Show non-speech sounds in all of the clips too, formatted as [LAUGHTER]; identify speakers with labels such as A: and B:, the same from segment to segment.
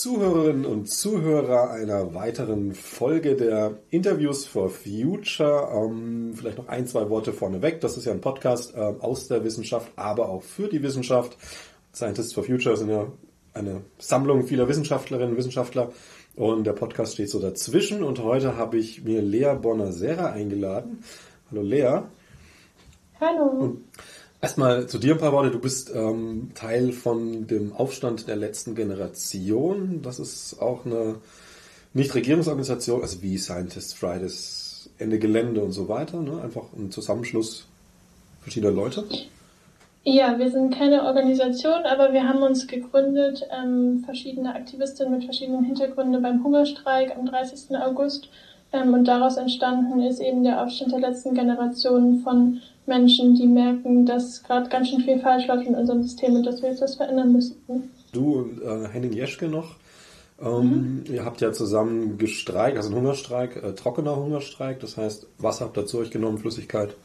A: Zuhörerinnen und Zuhörer einer weiteren Folge der Interviews for Future. Ähm, vielleicht noch ein, zwei Worte vorneweg. Das ist ja ein Podcast äh, aus der Wissenschaft, aber auch für die Wissenschaft. Scientists for Future sind ja eine Sammlung vieler Wissenschaftlerinnen und Wissenschaftler. Und der Podcast steht so dazwischen. Und heute habe ich mir Lea Bonner-Serra eingeladen. Hallo Lea.
B: Hallo.
A: Und Erstmal zu dir ein paar Worte. Du bist ähm, Teil von dem Aufstand der letzten Generation. Das ist auch eine Nichtregierungsorganisation, also wie Scientists Fridays, Ende Gelände und so weiter. Ne? Einfach ein Zusammenschluss verschiedener Leute.
B: Ja, wir sind keine Organisation, aber wir haben uns gegründet, ähm, verschiedene Aktivistinnen mit verschiedenen Hintergründen beim Hungerstreik am 30. August. Ähm, und daraus entstanden ist eben der Aufstand der letzten Generation von Menschen, die merken, dass gerade ganz schön viel falsch läuft in unserem System und dass wir jetzt das verändern müssen.
A: Du und äh, Henning Jeschke noch. Ähm, mhm. Ihr habt ja zusammen gestreikt, also ein Hungerstreik, äh, trockener Hungerstreik. Das heißt, was habt ihr zu euch genommen, Flüssigkeit?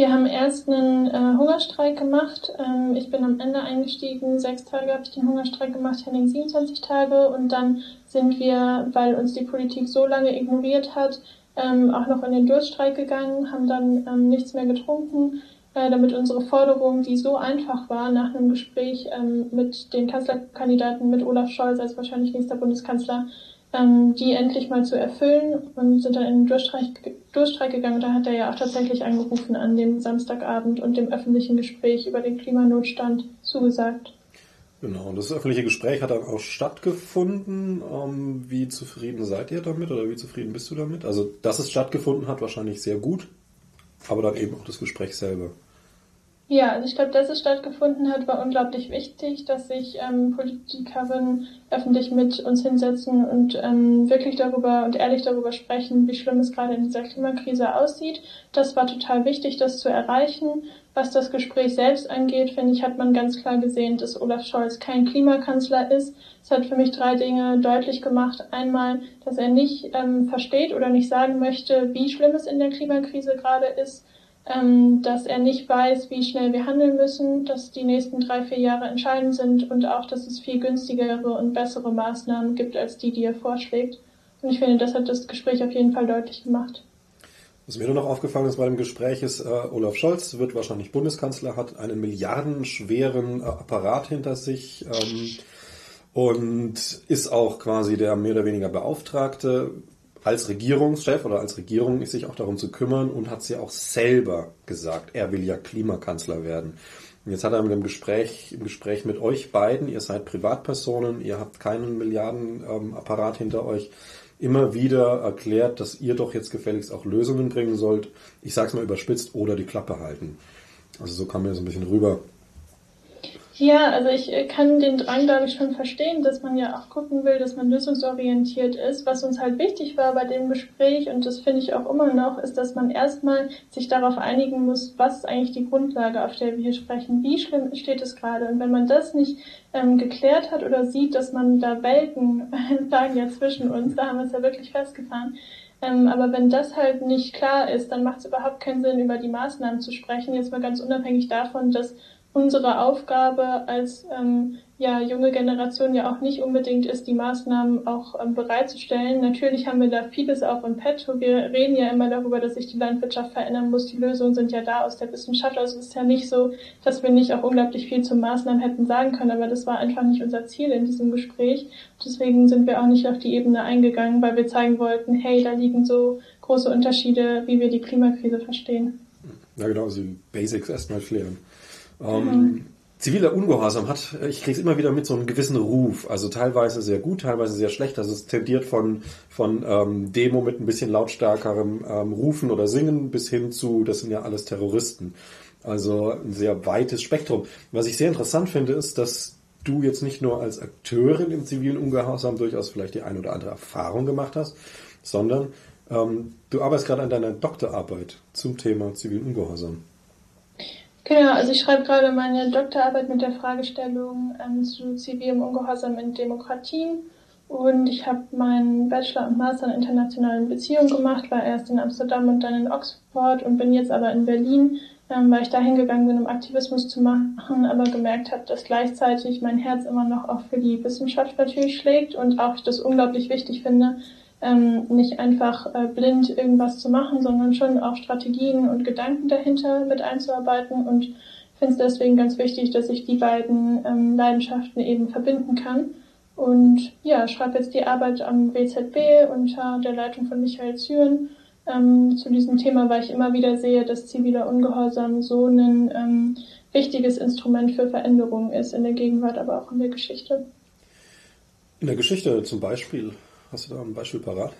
B: Wir haben erst einen äh, Hungerstreik gemacht. Ähm, ich bin am Ende eingestiegen. Sechs Tage habe ich den Hungerstreik gemacht, Henning 27 Tage. Und dann sind wir, weil uns die Politik so lange ignoriert hat, ähm, auch noch in den Durststreik gegangen, haben dann ähm, nichts mehr getrunken, äh, damit unsere Forderung, die so einfach war, nach einem Gespräch ähm, mit den Kanzlerkandidaten, mit Olaf Scholz als wahrscheinlich nächster Bundeskanzler, ähm, die endlich mal zu erfüllen und sind dann in den Durststreik, Durststreik gegangen. Da hat er ja auch tatsächlich angerufen an dem Samstagabend und dem öffentlichen Gespräch über den Klimanotstand zugesagt.
A: Genau, und das öffentliche Gespräch hat dann auch stattgefunden. Ähm, wie zufrieden seid ihr damit oder wie zufrieden bist du damit? Also, dass es stattgefunden hat, wahrscheinlich sehr gut, aber dann eben auch das Gespräch selber.
B: Ja, also ich glaube, dass es stattgefunden hat, war unglaublich wichtig, dass sich ähm, Politikerinnen öffentlich mit uns hinsetzen und ähm, wirklich darüber und ehrlich darüber sprechen, wie schlimm es gerade in dieser Klimakrise aussieht. Das war total wichtig, das zu erreichen. Was das Gespräch selbst angeht, finde ich, hat man ganz klar gesehen, dass Olaf Scholz kein Klimakanzler ist. Es hat für mich drei Dinge deutlich gemacht. Einmal, dass er nicht ähm, versteht oder nicht sagen möchte, wie schlimm es in der Klimakrise gerade ist ähm, dass er nicht weiß, wie schnell wir handeln müssen, dass die nächsten drei, vier Jahre entscheidend sind und auch, dass es viel günstigere und bessere Maßnahmen gibt als die, die er vorschlägt. Und ich finde, das hat das Gespräch auf jeden Fall deutlich gemacht.
A: Was mir nur noch aufgefallen ist bei dem Gespräch ist, äh, Olaf Scholz wird wahrscheinlich Bundeskanzler, hat einen milliardenschweren äh, Apparat hinter sich ähm, und ist auch quasi der mehr oder weniger Beauftragte als Regierungschef oder als Regierung sich auch darum zu kümmern und hat sie auch selber gesagt, er will ja Klimakanzler werden. Und jetzt hat er mit dem Gespräch, im Gespräch mit euch beiden, ihr seid Privatpersonen, ihr habt keinen Milliardenapparat ähm, hinter euch, immer wieder erklärt, dass ihr doch jetzt gefälligst auch Lösungen bringen sollt. Ich sag's mal überspitzt, oder die Klappe halten. Also so kam mir so ein bisschen rüber.
B: Ja, also ich äh, kann den Drang, glaube ich, schon verstehen, dass man ja auch gucken will, dass man lösungsorientiert ist. Was uns halt wichtig war bei dem Gespräch, und das finde ich auch immer noch, ist, dass man erstmal sich darauf einigen muss, was ist eigentlich die Grundlage, auf der wir hier sprechen. Wie schlimm steht es gerade? Und wenn man das nicht ähm, geklärt hat oder sieht, dass man da Welten [LAUGHS] lagen ja zwischen uns, da haben wir es ja wirklich festgefahren, ähm, aber wenn das halt nicht klar ist, dann macht es überhaupt keinen Sinn, über die Maßnahmen zu sprechen. Jetzt mal ganz unabhängig davon, dass unsere Aufgabe als ähm, ja, junge Generation ja auch nicht unbedingt ist, die Maßnahmen auch ähm, bereitzustellen. Natürlich haben wir da vieles auch im Petto. Wir reden ja immer darüber, dass sich die Landwirtschaft verändern muss. Die Lösungen sind ja da aus der Wissenschaft. Also es ist ja nicht so, dass wir nicht auch unglaublich viel zu Maßnahmen hätten sagen können, aber das war einfach nicht unser Ziel in diesem Gespräch. Deswegen sind wir auch nicht auf die Ebene eingegangen, weil wir zeigen wollten, hey, da liegen so große Unterschiede, wie wir die Klimakrise verstehen.
A: Ja, genau, also die Basics erstmal klären. Ähm, mhm. Ziviler Ungehorsam hat, ich kriege es immer wieder mit, so einem gewissen Ruf. Also teilweise sehr gut, teilweise sehr schlecht. Also es tendiert von, von ähm, Demo mit ein bisschen lautstärkerem ähm, Rufen oder Singen bis hin zu, das sind ja alles Terroristen. Also ein sehr weites Spektrum. Was ich sehr interessant finde, ist, dass du jetzt nicht nur als Akteurin im zivilen Ungehorsam durchaus vielleicht die ein oder andere Erfahrung gemacht hast, sondern ähm, du arbeitest gerade an deiner Doktorarbeit zum Thema zivilen Ungehorsam.
B: Genau, also ich schreibe gerade meine Doktorarbeit mit der Fragestellung ähm, zu zivilem Ungehorsam in Demokratien. Und ich habe meinen Bachelor und Master in internationalen Beziehungen gemacht, war erst in Amsterdam und dann in Oxford und bin jetzt aber in Berlin, ähm, weil ich da hingegangen bin, um Aktivismus zu machen, aber gemerkt habe, dass gleichzeitig mein Herz immer noch auch für die Wissenschaft natürlich schlägt und auch das unglaublich wichtig finde, ähm, nicht einfach äh, blind irgendwas zu machen, sondern schon auch Strategien und Gedanken dahinter mit einzuarbeiten und finde es deswegen ganz wichtig, dass ich die beiden ähm, Leidenschaften eben verbinden kann. Und ja, schreibe jetzt die Arbeit am WZB unter der Leitung von Michael Züren ähm, zu diesem Thema, weil ich immer wieder sehe, dass ziviler Ungehorsam so ein ähm, wichtiges Instrument für Veränderungen ist, in der Gegenwart, aber auch in der Geschichte.
A: In der Geschichte zum Beispiel, hast du da ein Beispiel parat?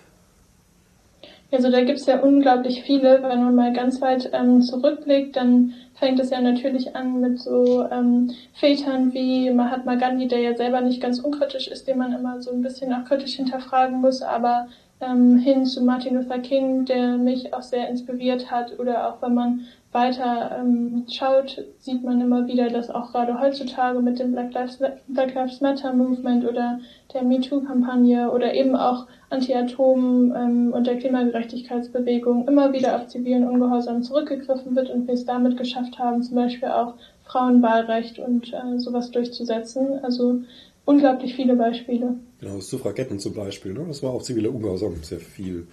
B: Also da gibt's ja unglaublich viele. Wenn man mal ganz weit ähm, zurückblickt, dann fängt es ja natürlich an mit so ähm, Vätern wie Mahatma Gandhi, der ja selber nicht ganz unkritisch ist, den man immer so ein bisschen auch kritisch hinterfragen muss, aber ähm, hin zu Martin Luther King, der mich auch sehr inspiriert hat, oder auch wenn man weiter ähm, schaut, sieht man immer wieder, dass auch gerade heutzutage mit dem Black Lives, Black Lives Matter Movement oder der MeToo-Kampagne oder eben auch Anti-Atom- ähm, und der Klimagerechtigkeitsbewegung immer wieder auf zivilen Ungehorsam zurückgegriffen wird und wir es damit geschafft haben, zum Beispiel auch Frauenwahlrecht und äh, sowas durchzusetzen. Also unglaublich viele Beispiele.
A: Genau, Suffragetten zum Beispiel, ne? das war auch ziviler Ungehorsam sehr viel.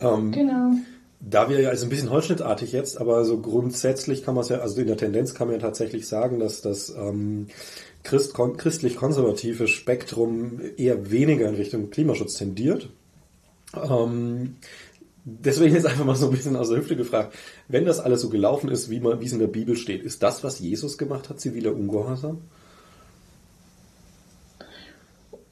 A: Ähm,
B: genau.
A: Da wir ja also ein bisschen holzschnittartig jetzt, aber so grundsätzlich kann man es ja, also in der Tendenz kann man ja tatsächlich sagen, dass das ähm, Christ, christlich-konservative Spektrum eher weniger in Richtung Klimaschutz tendiert. Ähm, deswegen jetzt einfach mal so ein bisschen aus der Hüfte gefragt, wenn das alles so gelaufen ist, wie, wie es in der Bibel steht, ist das, was Jesus gemacht hat, ziviler Ungehorsam?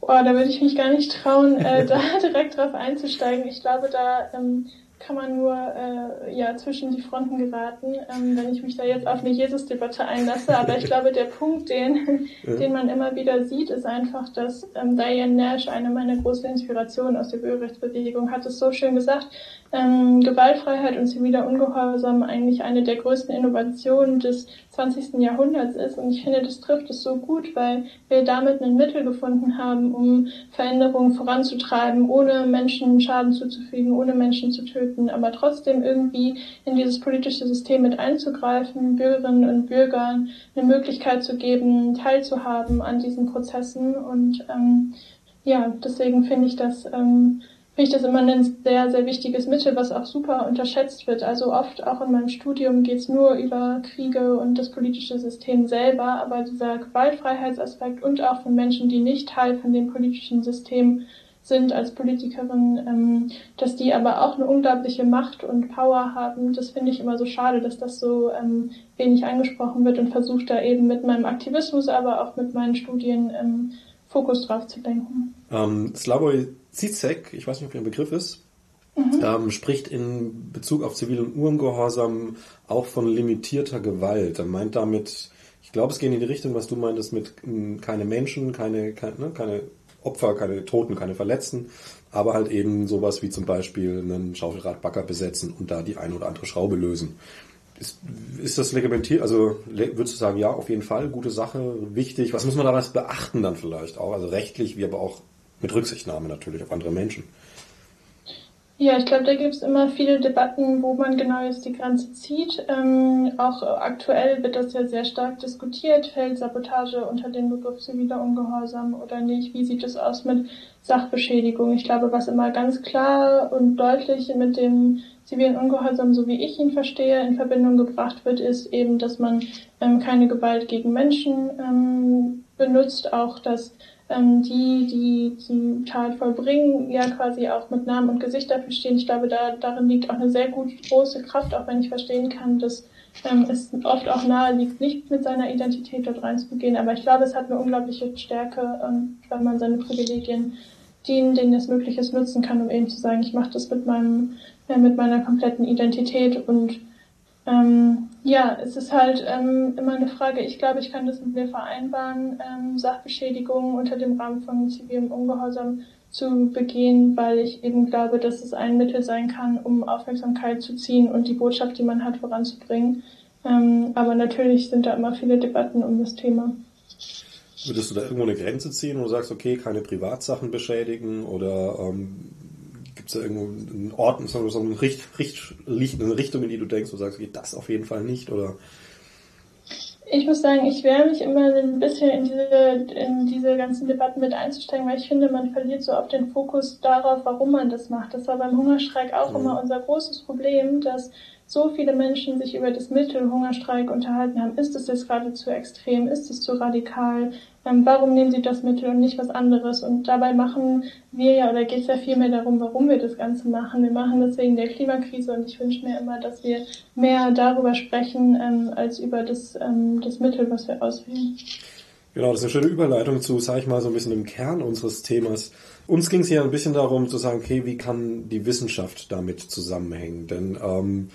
B: Boah, da würde ich mich gar nicht trauen, äh, [LAUGHS] da direkt drauf einzusteigen. Ich glaube, da ähm, kann man nur äh, ja zwischen die Fronten geraten, ähm, wenn ich mich da jetzt auf eine Jesus-Debatte einlasse. Aber ich glaube, der Punkt, den, [LAUGHS] ja. den man immer wieder sieht, ist einfach, dass ähm, Diane Nash, eine meiner großen Inspirationen aus der Bürgerrechtsbewegung, hat es so schön gesagt, ähm, Gewaltfreiheit und ziviler Ungehorsam eigentlich eine der größten Innovationen des 20. Jahrhunderts ist. Und ich finde, das trifft es so gut, weil wir damit ein Mittel gefunden haben, um Veränderungen voranzutreiben, ohne Menschen Schaden zuzufügen, ohne Menschen zu töten, aber trotzdem irgendwie in dieses politische System mit einzugreifen, Bürgerinnen und Bürgern eine Möglichkeit zu geben, teilzuhaben an diesen Prozessen. Und ähm, ja, deswegen finde ich das ähm, finde ich das immer ein sehr, sehr wichtiges Mittel, was auch super unterschätzt wird. Also oft auch in meinem Studium geht es nur über Kriege und das politische System selber, aber dieser Gewaltfreiheitsaspekt und auch von Menschen, die nicht Teil von dem politischen System sind als Politikerin, ähm, dass die aber auch eine unglaubliche Macht und Power haben. Das finde ich immer so schade, dass das so ähm, wenig angesprochen wird und versuche da eben mit meinem Aktivismus, aber auch mit meinen Studien ähm, Fokus drauf zu lenken.
A: Ähm, Slavoj Zizek, ich weiß nicht, ob der ein Begriff ist, mhm. ähm, spricht in Bezug auf zivilen Ungehorsam auch von limitierter Gewalt. Er meint damit, ich glaube, es geht in die Richtung, was du meintest, mit m, keine Menschen, keine, keine, ne, keine Opfer, keine Toten, keine Verletzten, aber halt eben sowas wie zum Beispiel einen Schaufelradbagger besetzen und da die eine oder andere Schraube lösen. Ist, ist das legitimentiert? Also würdest du sagen, ja, auf jeden Fall, gute Sache, wichtig. Was muss man daraus beachten dann vielleicht auch? Also rechtlich, wie aber auch mit Rücksichtnahme natürlich auf andere Menschen.
B: Ja, ich glaube, da gibt es immer viele Debatten, wo man genau jetzt die Grenze zieht. Ähm, auch aktuell wird das ja sehr stark diskutiert. Fällt Sabotage unter den Begriff ziviler Ungehorsam oder nicht? Wie sieht es aus mit Sachbeschädigung? Ich glaube, was immer ganz klar und deutlich mit dem zivilen Ungehorsam, so wie ich ihn verstehe, in Verbindung gebracht wird, ist eben, dass man ähm, keine Gewalt gegen Menschen ähm, benutzt, auch dass ähm, die, die die Tat vollbringen, ja quasi auch mit Namen und Gesicht dafür stehen. Ich glaube, da, darin liegt auch eine sehr gut große Kraft, auch wenn ich verstehen kann, dass ähm, es oft auch nahe liegt, nicht mit seiner Identität dort reinzugehen. Aber ich glaube, es hat eine unglaubliche Stärke, ähm, wenn man seine Privilegien dienen, denen es möglich ist, nutzen kann, um eben zu sagen, ich mache das mit meinem, äh, mit meiner kompletten Identität und ähm, ja, es ist halt ähm, immer eine Frage, ich glaube, ich kann das mit mir vereinbaren, ähm, Sachbeschädigungen unter dem Rahmen von zivilem Ungehorsam zu begehen, weil ich eben glaube, dass es ein Mittel sein kann, um Aufmerksamkeit zu ziehen und die Botschaft, die man hat, voranzubringen. Ähm, aber natürlich sind da immer viele Debatten um das Thema.
A: Würdest du da irgendwo eine Grenze ziehen, du sagst, okay, keine Privatsachen beschädigen oder ähm, gibt es da irgendwo einen Ort, so eine, Richt, Richt, eine Richtung, in die du denkst, du sagst, okay, das auf jeden Fall nicht oder
B: ich muss sagen, ich wehre mich immer ein bisschen in diese, in diese ganzen Debatten mit einzusteigen, weil ich finde, man verliert so oft den Fokus darauf, warum man das macht. Das war beim Hungerstreik auch mhm. immer unser großes Problem, dass so viele Menschen sich über das Mittel Hungerstreik unterhalten haben. Ist es jetzt gerade zu extrem? Ist es zu radikal? Ähm, warum nehmen sie das Mittel und nicht was anderes? Und dabei machen wir ja, oder geht es ja viel mehr darum, warum wir das Ganze machen. Wir machen das wegen der Klimakrise und ich wünsche mir immer, dass wir mehr darüber sprechen, ähm, als über das, ähm, das Mittel, was wir auswählen.
A: Genau, das ist eine schöne Überleitung zu, sag ich mal, so ein bisschen im Kern unseres Themas. Uns ging es ja ein bisschen darum zu sagen, okay, wie kann die Wissenschaft damit zusammenhängen? Denn ähm,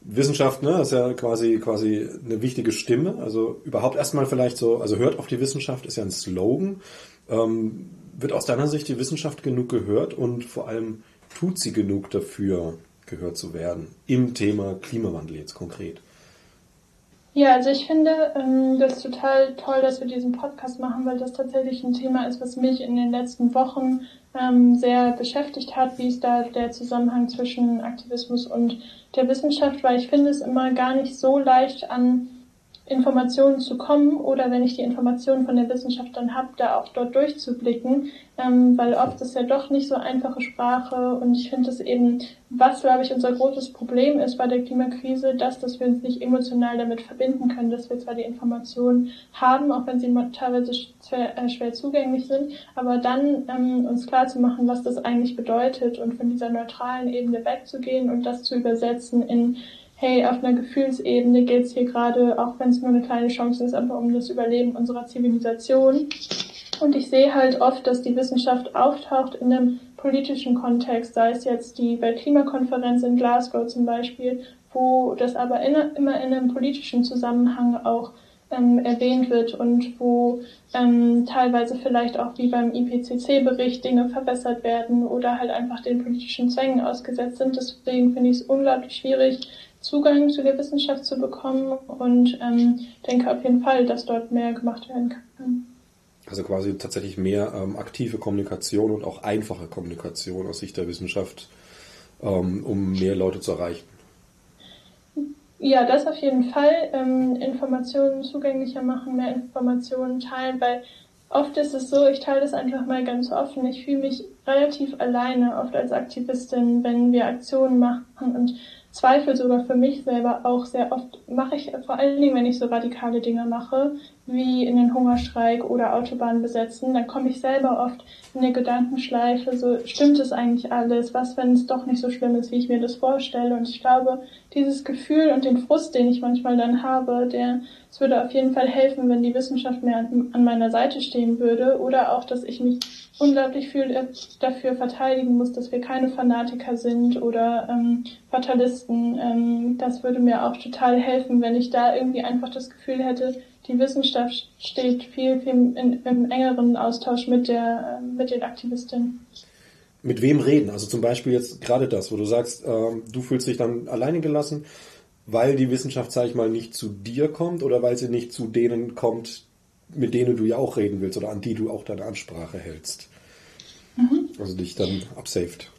A: Wissenschaft, ne, ist ja quasi, quasi eine wichtige Stimme. Also überhaupt erstmal vielleicht so, also hört auf die Wissenschaft ist ja ein Slogan. Ähm, wird aus deiner Sicht die Wissenschaft genug gehört und vor allem tut sie genug dafür, gehört zu werden? Im Thema Klimawandel jetzt konkret.
B: Ja, also ich finde ähm, das total toll, dass wir diesen Podcast machen, weil das tatsächlich ein Thema ist, was mich in den letzten Wochen ähm, sehr beschäftigt hat. Wie ist da der Zusammenhang zwischen Aktivismus und der Wissenschaft? Weil ich finde es immer gar nicht so leicht an Informationen zu kommen oder wenn ich die Informationen von der Wissenschaft dann habe, da auch dort durchzublicken, ähm, weil oft ist ja doch nicht so einfache Sprache und ich finde es eben, was glaube ich unser großes Problem ist bei der Klimakrise, dass, dass wir uns nicht emotional damit verbinden können, dass wir zwar die Informationen haben, auch wenn sie teilweise schwer, äh, schwer zugänglich sind, aber dann ähm, uns klar zu machen, was das eigentlich bedeutet und von dieser neutralen Ebene wegzugehen und das zu übersetzen in hey, auf einer Gefühlsebene geht es hier gerade, auch wenn es nur eine kleine Chance ist, aber um das Überleben unserer Zivilisation. Und ich sehe halt oft, dass die Wissenschaft auftaucht in einem politischen Kontext, sei es jetzt die Weltklimakonferenz in Glasgow zum Beispiel, wo das aber in, immer in einem politischen Zusammenhang auch ähm, erwähnt wird und wo ähm, teilweise vielleicht auch wie beim IPCC-Bericht Dinge verbessert werden oder halt einfach den politischen Zwängen ausgesetzt sind. Deswegen finde ich es unglaublich schwierig, Zugang zu der Wissenschaft zu bekommen und ähm, denke auf jeden Fall, dass dort mehr gemacht werden kann.
A: Also quasi tatsächlich mehr ähm, aktive Kommunikation und auch einfache Kommunikation aus Sicht der Wissenschaft, ähm, um mehr Leute zu erreichen.
B: Ja, das auf jeden Fall. Ähm, Informationen zugänglicher machen, mehr Informationen teilen, weil oft ist es so, ich teile das einfach mal ganz offen. Ich fühle mich relativ alleine, oft als Aktivistin, wenn wir Aktionen machen und zweifle sogar für mich selber auch sehr oft, mache ich vor allen Dingen, wenn ich so radikale Dinge mache, wie in den Hungerstreik oder Autobahn besetzen, dann komme ich selber oft in eine Gedankenschleife, so stimmt es eigentlich alles, was wenn es doch nicht so schlimm ist, wie ich mir das vorstelle? Und ich glaube, dieses Gefühl und den Frust, den ich manchmal dann habe, der, es würde auf jeden Fall helfen, wenn die Wissenschaft mehr an, an meiner Seite stehen würde oder auch, dass ich mich unglaublich viel dafür verteidigen muss, dass wir keine Fanatiker sind oder ähm, Fatalisten. Ähm, das würde mir auch total helfen, wenn ich da irgendwie einfach das Gefühl hätte, die Wissenschaft steht viel, viel in, im engeren Austausch mit der, mit den Aktivistinnen.
A: Mit wem reden? Also zum Beispiel jetzt gerade das, wo du sagst, äh, du fühlst dich dann alleine gelassen, weil die Wissenschaft, sag ich mal, nicht zu dir kommt oder weil sie nicht zu denen kommt, mit denen du ja auch reden willst oder an die du auch deine Ansprache hältst. Mhm. Also dich dann absaved.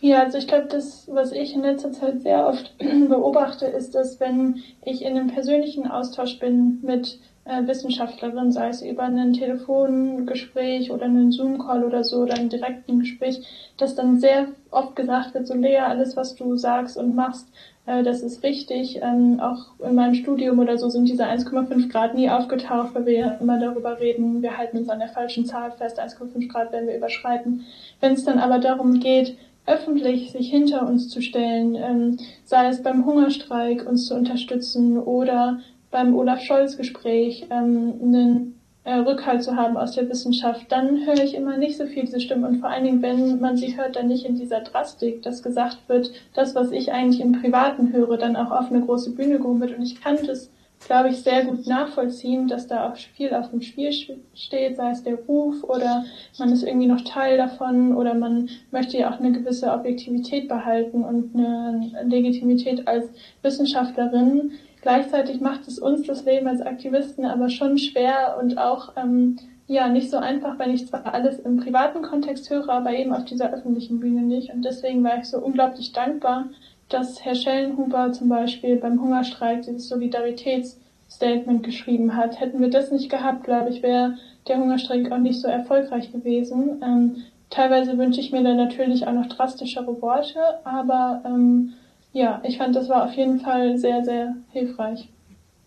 B: Ja, also ich glaube, das, was ich in letzter Zeit sehr oft [CLEARS THROAT] beobachte, ist, dass wenn ich in einem persönlichen Austausch bin mit äh, Wissenschaftlerinnen, sei es über ein Telefongespräch oder einen Zoom-Call oder so oder ein direkten Gespräch, dass dann sehr oft gesagt wird, so Lea, alles, was du sagst und machst, äh, das ist richtig. Ähm, auch in meinem Studium oder so sind diese 1,5 Grad nie aufgetaucht, weil wir ja immer darüber reden, wir halten uns an der falschen Zahl fest, 1,5 Grad werden wir überschreiten. Wenn es dann aber darum geht, öffentlich sich hinter uns zu stellen, ähm, sei es beim Hungerstreik uns zu unterstützen oder beim Olaf Scholz Gespräch ähm, einen äh, Rückhalt zu haben aus der Wissenschaft, dann höre ich immer nicht so viel diese Stimmen und vor allen Dingen, wenn man sie hört, dann nicht in dieser Drastik, dass gesagt wird, das, was ich eigentlich im Privaten höre, dann auch auf eine große Bühne gehoben wird und ich kann das glaube ich, sehr gut nachvollziehen, dass da auch viel auf dem Spiel steht, sei es der Ruf oder man ist irgendwie noch Teil davon oder man möchte ja auch eine gewisse Objektivität behalten und eine Legitimität als Wissenschaftlerin. Gleichzeitig macht es uns das Leben als Aktivisten aber schon schwer und auch ähm, ja nicht so einfach, wenn ich zwar alles im privaten Kontext höre, aber eben auf dieser öffentlichen Bühne nicht. Und deswegen war ich so unglaublich dankbar, dass Herr Schellenhuber zum Beispiel beim Hungerstreik dieses Solidaritätsstatement geschrieben hat. Hätten wir das nicht gehabt, glaube ich, wäre der Hungerstreik auch nicht so erfolgreich gewesen. Ähm, teilweise wünsche ich mir dann natürlich auch noch drastischere Worte, aber ähm, ja, ich fand, das war auf jeden Fall sehr, sehr hilfreich.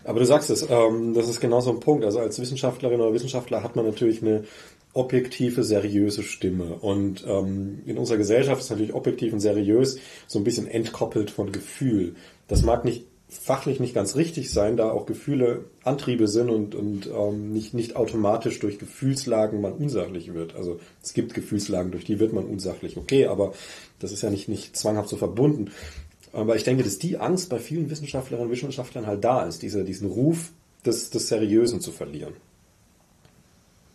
A: Aber du sagst es, ähm, das ist genau so ein Punkt. Also als Wissenschaftlerin oder Wissenschaftler hat man natürlich eine objektive, seriöse Stimme. Und ähm, in unserer Gesellschaft ist natürlich objektiv und seriös so ein bisschen entkoppelt von Gefühl. Das mag nicht fachlich nicht ganz richtig sein, da auch Gefühle Antriebe sind und, und ähm, nicht, nicht automatisch durch Gefühlslagen man unsachlich wird. Also es gibt Gefühlslagen, durch die wird man unsachlich, okay, aber das ist ja nicht, nicht zwanghaft so verbunden. Aber ich denke, dass die Angst bei vielen Wissenschaftlerinnen und Wissenschaftlern halt da ist, diese, diesen Ruf des, des Seriösen zu verlieren.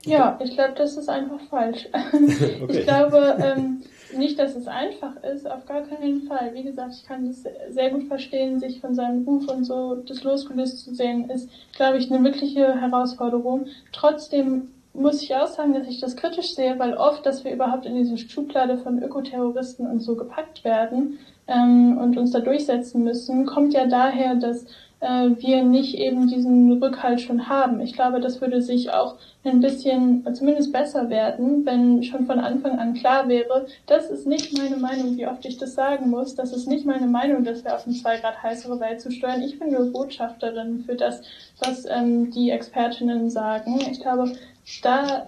B: Ja, ich glaube, das ist einfach falsch. [LAUGHS] okay. Ich glaube ähm, nicht, dass es einfach ist, auf gar keinen Fall. Wie gesagt, ich kann das sehr gut verstehen, sich von seinem Ruf und so das losgelöst zu sehen, ist, glaube ich, eine wirkliche Herausforderung. Trotzdem muss ich auch sagen, dass ich das kritisch sehe, weil oft, dass wir überhaupt in diese Schublade von Ökoterroristen und so gepackt werden ähm, und uns da durchsetzen müssen, kommt ja daher, dass äh, wir nicht eben diesen Rückhalt schon haben. Ich glaube, das würde sich auch ein bisschen zumindest besser werden, wenn schon von Anfang an klar wäre, das ist nicht meine Meinung, wie oft ich das sagen muss, das ist nicht meine Meinung, dass wir auf eine zwei Grad heißere Welt zu steuern. Ich bin nur Botschafterin für das, was ähm, die Expertinnen sagen. Ich glaube, da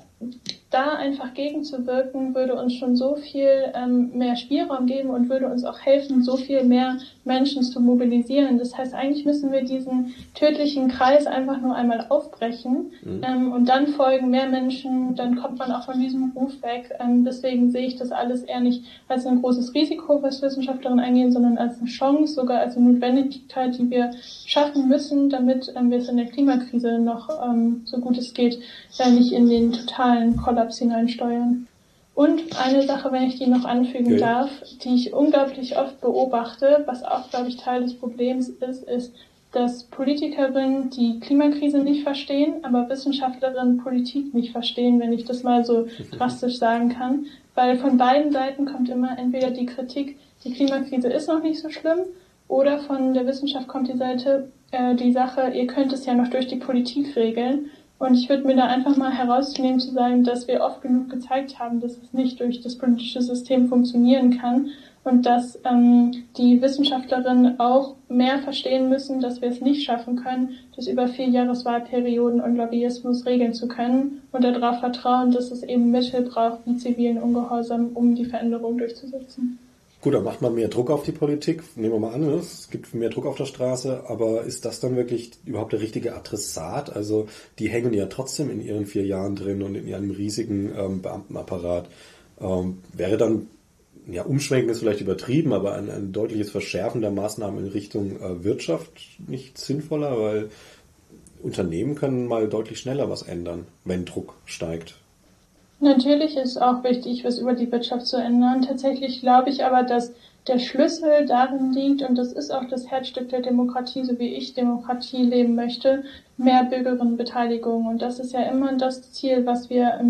B: da einfach gegenzuwirken, würde uns schon so viel ähm, mehr Spielraum geben und würde uns auch helfen, so viel mehr Menschen zu mobilisieren. Das heißt, eigentlich müssen wir diesen tödlichen Kreis einfach nur einmal aufbrechen mhm. ähm, und dann folgen mehr Menschen, dann kommt man auch von diesem Ruf weg. Ähm, deswegen sehe ich das alles eher nicht als ein großes Risiko, was Wissenschaftlerinnen eingehen, sondern als eine Chance, sogar als eine Notwendigkeit, die wir schaffen müssen, damit ähm, wir es in der Klimakrise noch ähm, so gut es geht, äh, nicht in den totalen Kollaps Kollaps hineinsteuern. Und eine Sache, wenn ich die noch anfügen okay. darf, die ich unglaublich oft beobachte, was auch, glaube ich, Teil des Problems ist, ist, dass Politikerinnen die Klimakrise nicht verstehen, aber Wissenschaftlerinnen Politik nicht verstehen, wenn ich das mal so [LAUGHS] drastisch sagen kann. Weil von beiden Seiten kommt immer entweder die Kritik, die Klimakrise ist noch nicht so schlimm, oder von der Wissenschaft kommt die Seite, äh, die Sache, ihr könnt es ja noch durch die Politik regeln. Und ich würde mir da einfach mal herausnehmen zu sagen, dass wir oft genug gezeigt haben, dass es nicht durch das politische System funktionieren kann und dass ähm, die Wissenschaftlerinnen auch mehr verstehen müssen, dass wir es nicht schaffen können, das über vier Jahreswahlperioden und Lobbyismus regeln zu können und darauf vertrauen, dass es eben Mittel braucht wie zivilen Ungehorsam, um die Veränderung durchzusetzen.
A: Gut, dann macht man mehr Druck auf die Politik. Nehmen wir mal an, es gibt mehr Druck auf der Straße, aber ist das dann wirklich überhaupt der richtige Adressat? Also die hängen ja trotzdem in ihren vier Jahren drin und in ihrem riesigen ähm, Beamtenapparat. Ähm, wäre dann, ja, umschwenken ist vielleicht übertrieben, aber ein, ein deutliches Verschärfen der Maßnahmen in Richtung äh, Wirtschaft nicht sinnvoller, weil Unternehmen können mal deutlich schneller was ändern, wenn Druck steigt.
B: Natürlich ist auch wichtig, was über die Wirtschaft zu ändern. Tatsächlich glaube ich aber, dass der Schlüssel darin liegt, und das ist auch das Herzstück der Demokratie, so wie ich Demokratie leben möchte, mehr Bürgerinnenbeteiligung. Und das ist ja immer das Ziel, was wir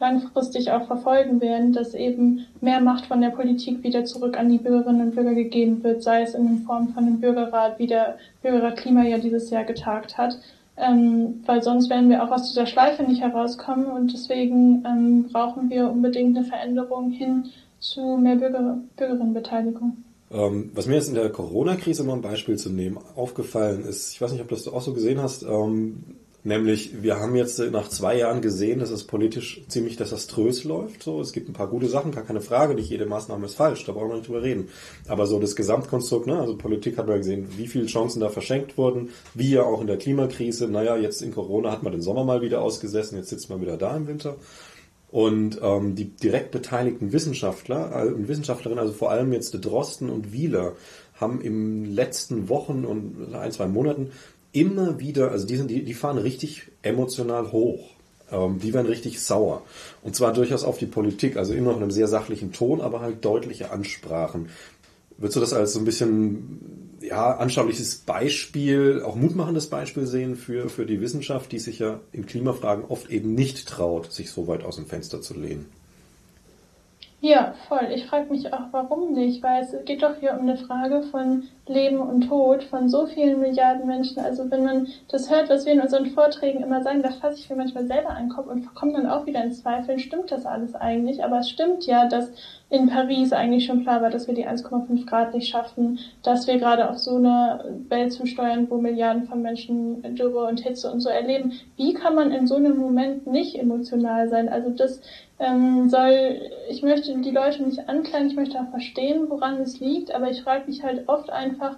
B: langfristig auch verfolgen werden, dass eben mehr Macht von der Politik wieder zurück an die Bürgerinnen und Bürger gegeben wird, sei es in Form von einem Bürgerrat, wie der Bürgerrat Klima ja dieses Jahr getagt hat ähm, weil sonst werden wir auch aus dieser Schleife nicht herauskommen und deswegen ähm, brauchen wir unbedingt eine Veränderung hin zu mehr Bürger, Bürgerinnenbeteiligung.
A: Ähm, was mir jetzt in der Corona-Krise mal ein Beispiel zu nehmen aufgefallen ist, ich weiß nicht, ob du das auch so gesehen hast, ähm, Nämlich, wir haben jetzt nach zwei Jahren gesehen, dass es politisch ziemlich desaströs läuft. So, es gibt ein paar gute Sachen, gar keine Frage. Nicht jede Maßnahme ist falsch, da brauchen wir nicht drüber reden. Aber so das Gesamtkonstrukt, ne, also Politik hat man gesehen, wie viele Chancen da verschenkt wurden, wie ja auch in der Klimakrise. Naja, jetzt in Corona hat man den Sommer mal wieder ausgesessen, jetzt sitzt man wieder da im Winter. Und ähm, die direkt beteiligten Wissenschaftler äh, und Wissenschaftlerinnen, also vor allem jetzt Drosten und Wieler, haben im letzten Wochen und ein, zwei Monaten immer wieder, also die, sind, die, die fahren richtig emotional hoch. Ähm, die werden richtig sauer. Und zwar durchaus auf die Politik, also immer noch in einem sehr sachlichen Ton, aber halt deutliche Ansprachen. Würdest du das als so ein bisschen ja, anschauliches Beispiel, auch mutmachendes Beispiel sehen für, für die Wissenschaft, die sich ja in Klimafragen oft eben nicht traut, sich so weit aus dem Fenster zu lehnen?
B: Ja, voll. Ich frage mich auch, warum nicht, weil es geht doch hier um eine Frage von Leben und Tod von so vielen Milliarden Menschen. Also wenn man das hört, was wir in unseren Vorträgen immer sagen, da fasse ich mir manchmal selber den Kopf und komme dann auch wieder in Zweifeln, stimmt das alles eigentlich? Aber es stimmt ja, dass in Paris eigentlich schon klar war, dass wir die 1,5 Grad nicht schaffen, dass wir gerade auf so einer Welt zusteuern, wo Milliarden von Menschen Dürre und Hitze und so erleben. Wie kann man in so einem Moment nicht emotional sein? Also das ähm, soll, ich möchte die Leute nicht anklagen, ich möchte auch verstehen, woran es liegt, aber ich frage mich halt oft einfach,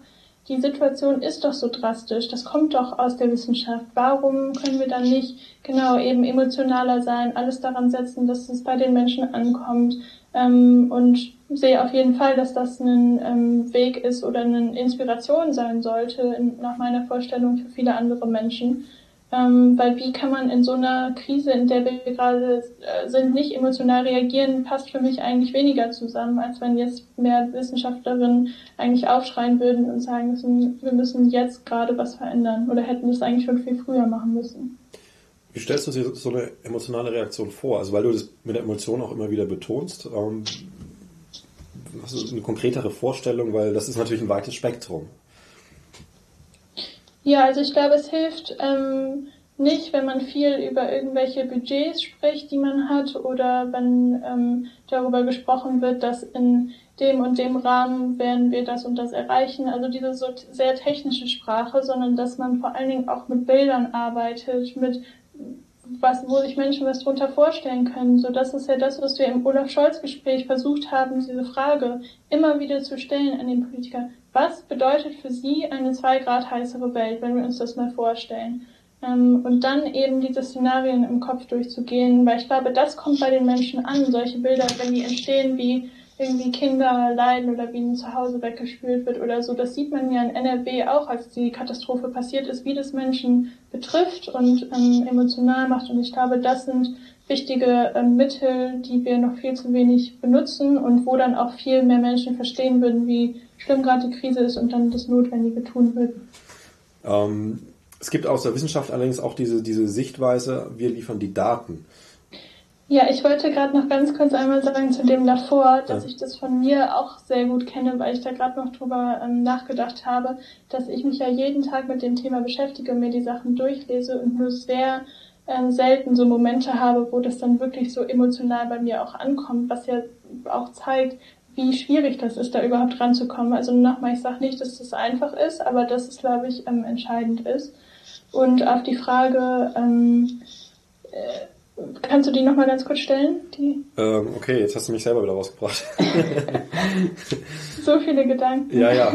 B: die Situation ist doch so drastisch, das kommt doch aus der Wissenschaft. Warum können wir dann nicht genau eben emotionaler sein, alles daran setzen, dass es bei den Menschen ankommt? Ähm, und sehe auf jeden Fall, dass das ein ähm, Weg ist oder eine Inspiration sein sollte, in, nach meiner Vorstellung für viele andere Menschen. Ähm, weil wie kann man in so einer Krise, in der wir gerade äh, sind, nicht emotional reagieren, passt für mich eigentlich weniger zusammen, als wenn jetzt mehr Wissenschaftlerinnen eigentlich aufschreien würden und sagen müssen, wir müssen jetzt gerade was verändern oder hätten das eigentlich schon viel früher machen müssen.
A: Wie stellst du dir so eine emotionale Reaktion vor? Also weil du das mit der Emotion auch immer wieder betonst, ähm, hast du eine konkretere Vorstellung, weil das ist natürlich ein weites Spektrum.
B: Ja, also ich glaube, es hilft ähm, nicht, wenn man viel über irgendwelche Budgets spricht, die man hat, oder wenn ähm, darüber gesprochen wird, dass in dem und dem Rahmen werden wir das und das erreichen. Also diese so sehr technische Sprache, sondern dass man vor allen Dingen auch mit Bildern arbeitet, mit was, wo sich Menschen was drunter vorstellen können. So, das ist ja das, was wir im Olaf Scholz Gespräch versucht haben, diese Frage immer wieder zu stellen an den Politiker. Was bedeutet für Sie eine zwei Grad heißere Welt, wenn wir uns das mal vorstellen? Ähm, und dann eben diese Szenarien im Kopf durchzugehen, weil ich glaube, das kommt bei den Menschen an, solche Bilder, wenn die entstehen, wie irgendwie Kinder leiden oder wie ein Zuhause weggespült wird oder so. Das sieht man ja in NRW auch, als die Katastrophe passiert ist, wie das Menschen betrifft und ähm, emotional macht. Und ich glaube, das sind wichtige ähm, Mittel, die wir noch viel zu wenig benutzen und wo dann auch viel mehr Menschen verstehen würden, wie schlimm gerade die Krise ist und dann das Notwendige tun würden.
A: Ähm, es gibt aus der Wissenschaft allerdings auch diese, diese Sichtweise, wir liefern die Daten.
B: Ja, ich wollte gerade noch ganz kurz einmal sagen zu dem davor, dass ich das von mir auch sehr gut kenne, weil ich da gerade noch drüber ähm, nachgedacht habe, dass ich mich ja jeden Tag mit dem Thema beschäftige und mir die Sachen durchlese und nur sehr ähm, selten so Momente habe, wo das dann wirklich so emotional bei mir auch ankommt, was ja auch zeigt, wie schwierig das ist, da überhaupt ranzukommen. Also nochmal, ich sage nicht, dass das einfach ist, aber dass es, glaube ich, ähm, entscheidend ist. Und auf die Frage, ähm, äh, Kannst du die nochmal ganz kurz stellen? Die?
A: Ähm, okay, jetzt hast du mich selber wieder rausgebracht. [LAUGHS]
B: so viele Gedanken.
A: Ja, ja.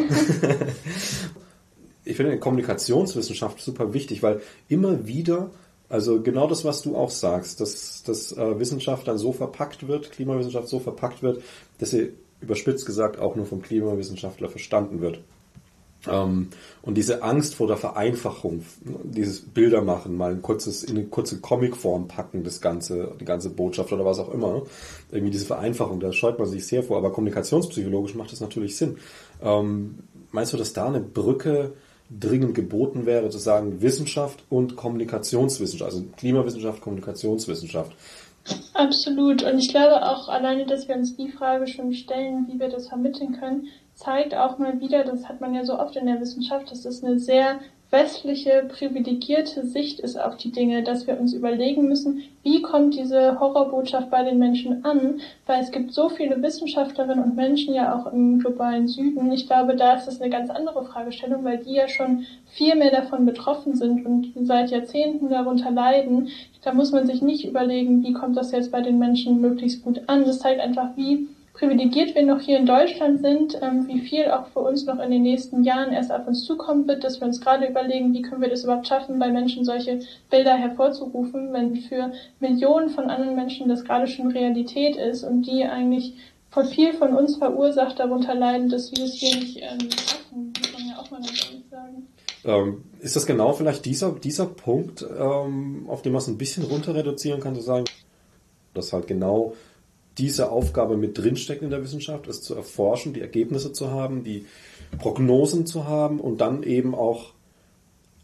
A: Ich finde Kommunikationswissenschaft super wichtig, weil immer wieder, also genau das, was du auch sagst, dass, dass äh, Wissenschaft dann so verpackt wird, Klimawissenschaft so verpackt wird, dass sie überspitzt gesagt auch nur vom Klimawissenschaftler verstanden wird. Ähm, und diese Angst vor der Vereinfachung, dieses Bilder machen, mal ein kurzes, in eine kurze Comicform packen, das ganze, die ganze Botschaft oder was auch immer. Irgendwie diese Vereinfachung, da scheut man sich sehr vor, aber kommunikationspsychologisch macht das natürlich Sinn. Ähm, meinst du, dass da eine Brücke dringend geboten wäre, zu sagen Wissenschaft und Kommunikationswissenschaft, also Klimawissenschaft, Kommunikationswissenschaft?
B: Absolut. Und ich glaube auch alleine, dass wir uns die Frage schon stellen, wie wir das vermitteln können, zeigt auch mal wieder, das hat man ja so oft in der Wissenschaft, dass es eine sehr westliche, privilegierte Sicht ist auf die Dinge, dass wir uns überlegen müssen, wie kommt diese Horrorbotschaft bei den Menschen an, weil es gibt so viele Wissenschaftlerinnen und Menschen ja auch im globalen Süden. Ich glaube, da ist es eine ganz andere Fragestellung, weil die ja schon viel mehr davon betroffen sind und seit Jahrzehnten darunter leiden. Da muss man sich nicht überlegen, wie kommt das jetzt bei den Menschen möglichst gut an. Das zeigt einfach, wie privilegiert wir noch hier in Deutschland sind, ähm, wie viel auch für uns noch in den nächsten Jahren erst auf uns zukommen wird, dass wir uns gerade überlegen, wie können wir das überhaupt schaffen, bei Menschen solche Bilder hervorzurufen, wenn für Millionen von anderen Menschen das gerade schon Realität ist und die eigentlich von viel von uns verursacht darunter leiden, dass wir es hier nicht ähm, schaffen, muss man ja auch mal ganz ehrlich sagen.
A: Ähm, ist das genau vielleicht dieser, dieser Punkt, ähm, auf den man es ein bisschen runter reduzieren kann, zu sagen, dass halt genau diese Aufgabe mit drinsteckt in der Wissenschaft, es zu erforschen, die Ergebnisse zu haben, die Prognosen zu haben und dann eben auch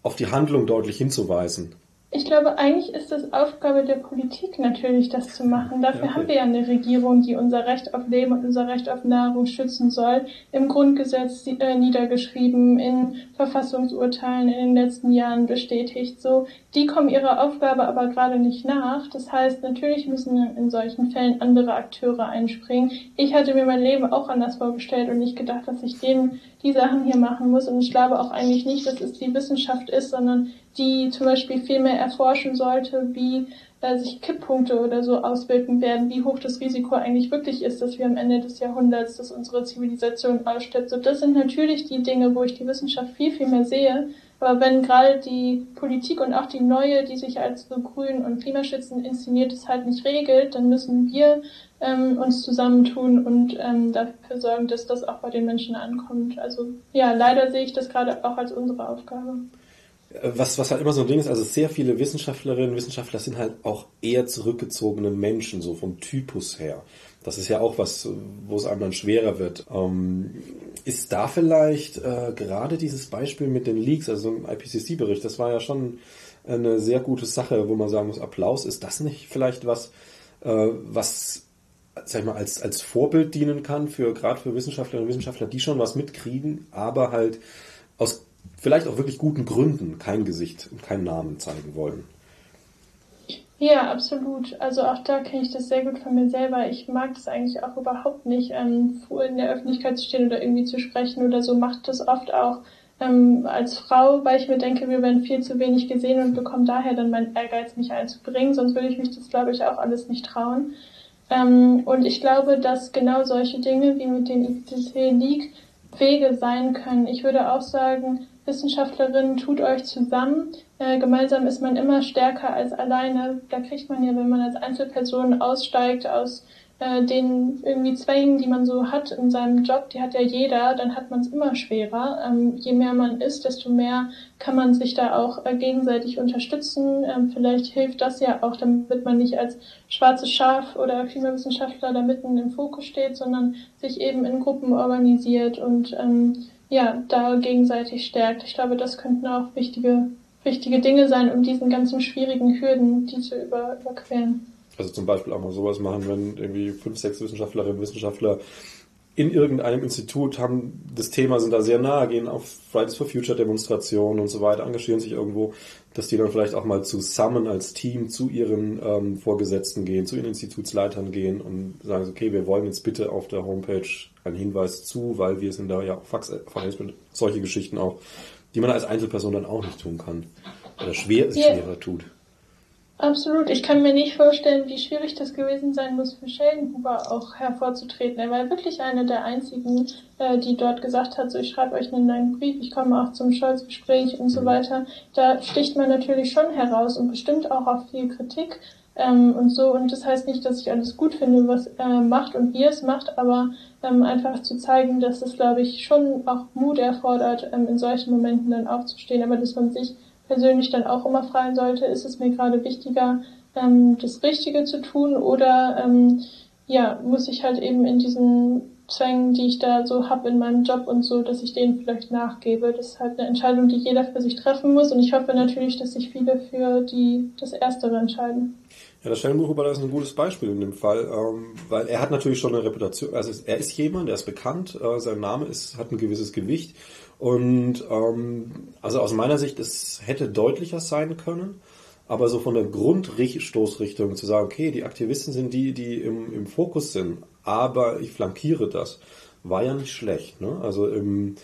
A: auf die Handlung deutlich hinzuweisen.
B: Ich glaube, eigentlich ist es Aufgabe der Politik natürlich, das zu machen. Dafür ja, haben wir ja eine Regierung, die unser Recht auf Leben und unser Recht auf Nahrung schützen soll. Im Grundgesetz äh, niedergeschrieben, in Verfassungsurteilen in den letzten Jahren bestätigt. So, die kommen ihrer Aufgabe aber gerade nicht nach. Das heißt, natürlich müssen in solchen Fällen andere Akteure einspringen. Ich hatte mir mein Leben auch anders vorgestellt und nicht gedacht, dass ich denen die Sachen hier machen muss. Und ich glaube auch eigentlich nicht, dass es die Wissenschaft ist, sondern die zum Beispiel viel mehr erforschen sollte, wie äh, sich Kipppunkte oder so auswirken werden, wie hoch das Risiko eigentlich wirklich ist, dass wir am Ende des Jahrhunderts, dass unsere Zivilisation ausstirbt. So, das sind natürlich die Dinge, wo ich die Wissenschaft viel, viel mehr sehe. Aber wenn gerade die Politik und auch die neue, die sich als so grün und klimaschützend inszeniert, es halt nicht regelt, dann müssen wir ähm, uns zusammentun und ähm, dafür sorgen, dass das auch bei den Menschen ankommt. Also ja, leider sehe ich das gerade auch als unsere Aufgabe
A: was, was halt immer so ein Ding ist, also sehr viele Wissenschaftlerinnen und Wissenschaftler sind halt auch eher zurückgezogene Menschen, so vom Typus her. Das ist ja auch was, wo es einem dann schwerer wird. Ähm, ist da vielleicht äh, gerade dieses Beispiel mit den Leaks, also so ein IPCC-Bericht, das war ja schon eine sehr gute Sache, wo man sagen muss, Applaus, ist das nicht vielleicht was, äh, was sag ich mal, als, als Vorbild dienen kann für gerade für Wissenschaftlerinnen und Wissenschaftler, die schon was mitkriegen, aber halt aus vielleicht auch wirklich guten Gründen kein Gesicht und keinen Namen zeigen wollen.
B: Ja, absolut. Also auch da kenne ich das sehr gut von mir selber. Ich mag das eigentlich auch überhaupt nicht, ähm, in der Öffentlichkeit zu stehen oder irgendwie zu sprechen oder so. Macht das oft auch ähm, als Frau, weil ich mir denke, wir werden viel zu wenig gesehen und bekommen daher dann meinen Ehrgeiz, mich einzubringen. Sonst würde ich mich das, glaube ich, auch alles nicht trauen. Ähm, und ich glaube, dass genau solche Dinge wie mit dem IPCC League Wege sein können. Ich würde auch sagen, Wissenschaftlerinnen, tut euch zusammen. Äh, gemeinsam ist man immer stärker als alleine. Da kriegt man ja, wenn man als Einzelperson aussteigt aus äh, den irgendwie Zwängen, die man so hat in seinem Job, die hat ja jeder, dann hat man es immer schwerer. Ähm, je mehr man ist, desto mehr kann man sich da auch äh, gegenseitig unterstützen. Ähm, vielleicht hilft das ja auch, damit man nicht als schwarzes Schaf oder Klimawissenschaftler da mitten im Fokus steht, sondern sich eben in Gruppen organisiert und ähm, ja, da gegenseitig stärkt. Ich glaube, das könnten auch wichtige, wichtige Dinge sein, um diesen ganzen schwierigen Hürden, die zu über, überqueren.
A: Also zum Beispiel auch mal sowas machen, wenn irgendwie fünf, sechs Wissenschaftlerinnen und Wissenschaftler in irgendeinem Institut haben das Thema, sind da sehr nahe, gehen auf Fridays for Future Demonstrationen und so weiter, engagieren sich irgendwo, dass die dann vielleicht auch mal zusammen als Team zu ihren ähm, Vorgesetzten gehen, zu ihren Institutsleitern gehen und sagen, okay, wir wollen jetzt bitte auf der Homepage einen Hinweis zu, weil wir sind da ja auch Fax, solche Geschichten auch, die man als Einzelperson dann auch nicht tun kann. Oder schwer, schwerer tut.
B: Absolut. Ich kann mir nicht vorstellen, wie schwierig das gewesen sein muss für Schellenhuber auch hervorzutreten. Er war wirklich eine der einzigen, äh, die dort gesagt hat, so ich schreibe euch einen neuen Brief, ich komme auch zum Scholz-Gespräch und so mhm. weiter. Da sticht man natürlich schon heraus und bestimmt auch auf viel Kritik ähm, und so. Und das heißt nicht, dass ich alles gut finde, was er macht und wie er es macht, aber ähm, einfach zu zeigen, dass es, glaube ich, schon auch Mut erfordert, ähm, in solchen Momenten dann aufzustehen, aber dass man sich persönlich dann auch immer fragen sollte, ist es mir gerade wichtiger, ähm, das Richtige zu tun oder ähm, ja, muss ich halt eben in diesen Zwängen, die ich da so hab in meinem Job und so, dass ich denen vielleicht nachgebe. Das ist halt eine Entscheidung, die jeder für sich treffen muss und ich hoffe natürlich, dass sich viele für die das Erstere entscheiden.
A: Ja, der Stellenbuchhuber ist ein gutes Beispiel in dem Fall, ähm, weil er hat natürlich schon eine Reputation, also er ist jemand, der ist bekannt, äh, sein Name ist, hat ein gewisses Gewicht und ähm, also aus meiner Sicht, es hätte deutlicher sein können, aber so von der Grundstoßrichtung zu sagen, okay, die Aktivisten sind die, die im, im Fokus sind, aber ich flankiere das, war ja nicht schlecht. Ne? Also im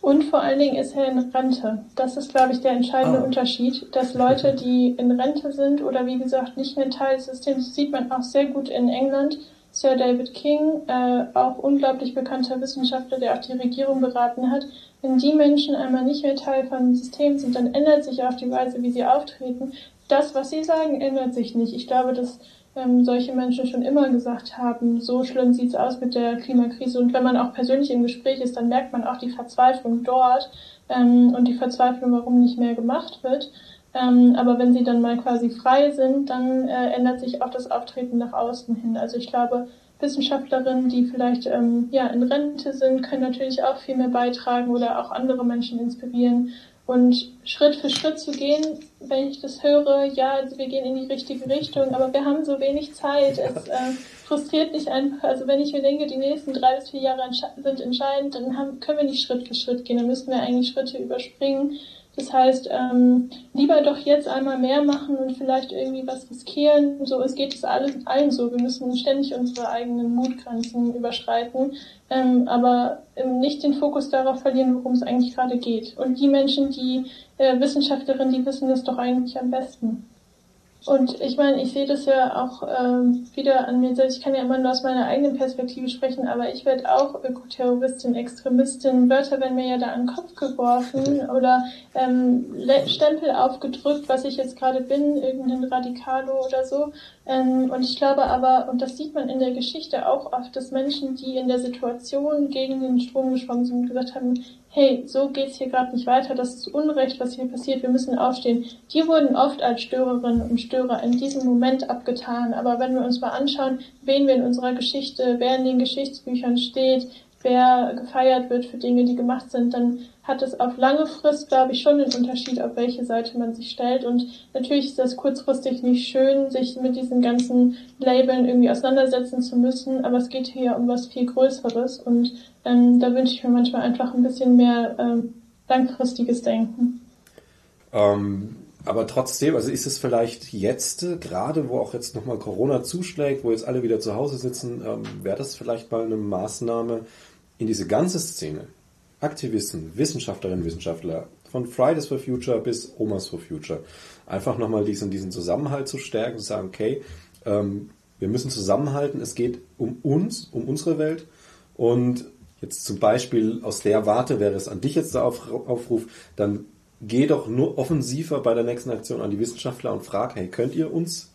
B: und vor allen Dingen ist er in Rente. Das ist, glaube ich, der entscheidende ah. Unterschied, dass Leute, [LAUGHS] die in Rente sind oder wie gesagt nicht mehr Teil des Systems, sieht man auch sehr gut in England. Sir David King, äh, auch unglaublich bekannter Wissenschaftler, der auch die Regierung beraten hat. Wenn die Menschen einmal nicht mehr Teil von System sind, dann ändert sich auch die Weise, wie sie auftreten. Das, was sie sagen, ändert sich nicht. Ich glaube, dass ähm, solche Menschen schon immer gesagt haben, so schlimm sieht's aus mit der Klimakrise. Und wenn man auch persönlich im Gespräch ist, dann merkt man auch die Verzweiflung dort, ähm, und die Verzweiflung, warum nicht mehr gemacht wird. Ähm, aber wenn sie dann mal quasi frei sind, dann äh, ändert sich auch das Auftreten nach außen hin. Also ich glaube, Wissenschaftlerinnen, die vielleicht ähm, ja in Rente sind, können natürlich auch viel mehr beitragen oder auch andere Menschen inspirieren. Und Schritt für Schritt zu gehen, wenn ich das höre, ja, wir gehen in die richtige Richtung, aber wir haben so wenig Zeit. Es äh, frustriert mich einfach. Also wenn ich mir denke, die nächsten drei bis vier Jahre sind entscheidend, dann haben, können wir nicht Schritt für Schritt gehen. Dann müssen wir eigentlich Schritte überspringen das heißt, ähm, lieber doch jetzt einmal mehr machen und vielleicht irgendwie was riskieren. So, es geht es allen, allen so. Wir müssen ständig unsere eigenen Mutgrenzen überschreiten, ähm, aber ähm, nicht den Fokus darauf verlieren, worum es eigentlich gerade geht. Und die Menschen, die äh, Wissenschaftlerinnen, die wissen das doch eigentlich am besten. Und ich meine, ich sehe das ja auch ähm, wieder an mir selbst. Ich kann ja immer nur aus meiner eigenen Perspektive sprechen, aber ich werde auch Ökoterroristin, Extremistin. Wörter werden mir ja da an den Kopf geworfen oder ähm, Stempel aufgedrückt, was ich jetzt gerade bin, irgendein Radikalo oder so. Ähm, und ich glaube aber, und das sieht man in der Geschichte auch oft, dass Menschen, die in der Situation gegen den Strom geschwommen sind, gesagt haben, hey, so geht's hier gerade nicht weiter, das ist Unrecht, was hier passiert, wir müssen aufstehen. Die wurden oft als Störerinnen und Störer in diesem Moment abgetan. Aber wenn wir uns mal anschauen, wen wir in unserer Geschichte, wer in den Geschichtsbüchern steht, wer gefeiert wird für Dinge, die gemacht sind, dann hat es auf lange Frist, glaube ich, schon einen Unterschied, auf welche Seite man sich stellt. Und natürlich ist das kurzfristig nicht schön, sich mit diesen ganzen Labeln irgendwie auseinandersetzen zu müssen, aber es geht hier um was viel Größeres und ähm, da wünsche ich mir manchmal einfach ein bisschen mehr ähm, langfristiges Denken.
A: Ähm, aber trotzdem, also ist es vielleicht jetzt, gerade wo auch jetzt nochmal Corona zuschlägt, wo jetzt alle wieder zu Hause sitzen, ähm, wäre das vielleicht mal eine Maßnahme, in diese ganze Szene, Aktivisten, Wissenschaftlerinnen, Wissenschaftler, von Fridays for Future bis Omas for Future, einfach nochmal diesen, diesen Zusammenhalt zu stärken, zu sagen, okay, ähm, wir müssen zusammenhalten, es geht um uns, um unsere Welt. Und jetzt zum Beispiel aus der Warte wäre es an dich jetzt der Aufruf, dann geh doch nur offensiver bei der nächsten Aktion an die Wissenschaftler und frag, hey, könnt ihr uns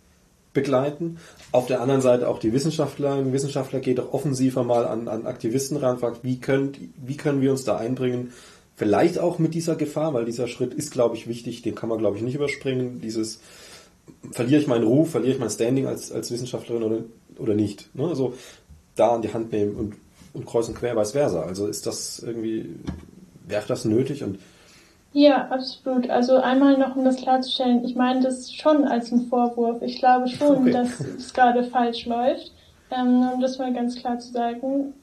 A: begleiten. Auf der anderen Seite auch die Wissenschaftler. Wissenschaftler geht doch offensiver mal an, an Aktivisten ran, fragt, wie, könnt, wie können wir uns da einbringen? Vielleicht auch mit dieser Gefahr, weil dieser Schritt ist, glaube ich, wichtig, den kann man, glaube ich, nicht überspringen. Dieses, verliere ich meinen Ruf, verliere ich mein Standing als, als Wissenschaftlerin oder, oder nicht? Ne? Also da an die Hand nehmen und, und kreuz quer vice versa. Also ist das irgendwie, wäre das nötig? Und
B: ja, absolut. Also einmal noch, um das klarzustellen, ich meine das schon als einen Vorwurf. Ich glaube schon, okay. dass es gerade falsch läuft. Ähm, um das mal ganz klar zu sagen.